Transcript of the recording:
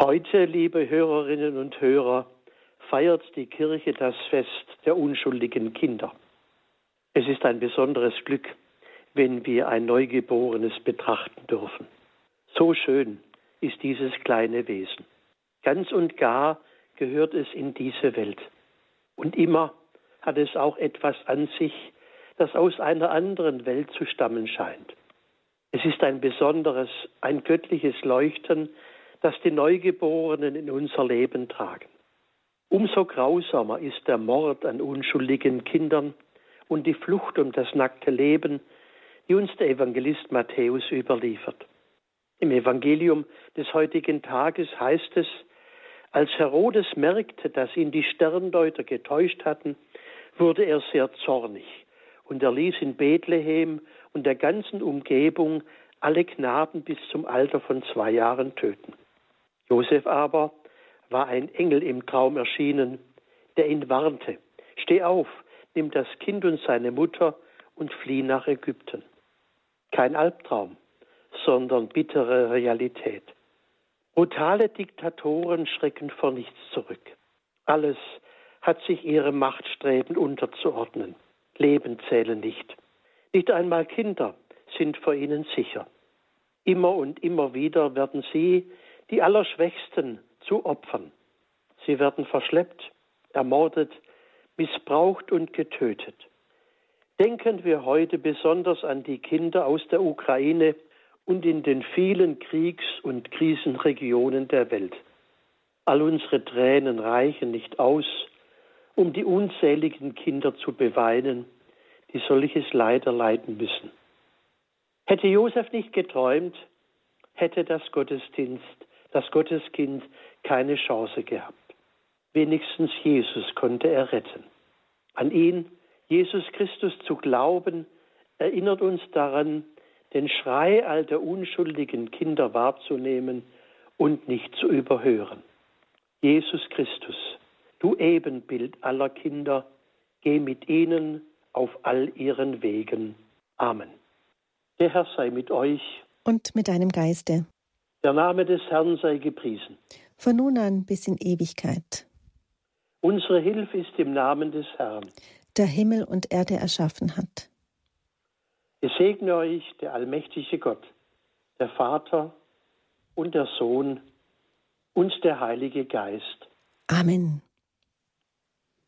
Heute, liebe Hörerinnen und Hörer, feiert die Kirche das Fest der unschuldigen Kinder. Es ist ein besonderes Glück, wenn wir ein Neugeborenes betrachten dürfen. So schön ist dieses kleine Wesen. Ganz und gar gehört es in diese Welt. Und immer hat es auch etwas an sich, das aus einer anderen Welt zu stammen scheint. Es ist ein besonderes, ein göttliches Leuchten, das die Neugeborenen in unser Leben tragen. Umso grausamer ist der Mord an unschuldigen Kindern und die Flucht um das nackte Leben, die uns der Evangelist Matthäus überliefert. Im Evangelium des heutigen Tages heißt es, als Herodes merkte, dass ihn die Sterndeuter getäuscht hatten, wurde er sehr zornig und er ließ in Bethlehem und der ganzen Umgebung alle Knaben bis zum Alter von zwei Jahren töten. Josef aber war ein Engel im Traum erschienen, der ihn warnte. Steh auf, nimm das Kind und seine Mutter und flieh nach Ägypten. Kein Albtraum, sondern bittere Realität. Brutale Diktatoren schrecken vor nichts zurück. Alles hat sich ihrem Machtstreben unterzuordnen. Leben zählen nicht. Nicht einmal Kinder sind vor ihnen sicher. Immer und immer wieder werden sie die Allerschwächsten zu Opfern. Sie werden verschleppt, ermordet, missbraucht und getötet. Denken wir heute besonders an die Kinder aus der Ukraine und in den vielen Kriegs- und Krisenregionen der Welt. All unsere Tränen reichen nicht aus, um die unzähligen Kinder zu beweinen, die solches Leid erleiden müssen. Hätte Josef nicht geträumt, hätte das Gottesdienst das Gotteskind keine Chance gehabt. Wenigstens Jesus konnte er retten. An ihn, Jesus Christus, zu glauben, erinnert uns daran, den Schrei all der unschuldigen Kinder wahrzunehmen und nicht zu überhören. Jesus Christus, du Ebenbild aller Kinder, geh mit ihnen auf all ihren Wegen. Amen. Der Herr sei mit euch. Und mit deinem Geiste. Der Name des Herrn sei gepriesen. Von nun an bis in Ewigkeit. Unsere Hilfe ist im Namen des Herrn. Der Himmel und Erde erschaffen hat. Es segne euch der allmächtige Gott, der Vater und der Sohn und der Heilige Geist. Amen.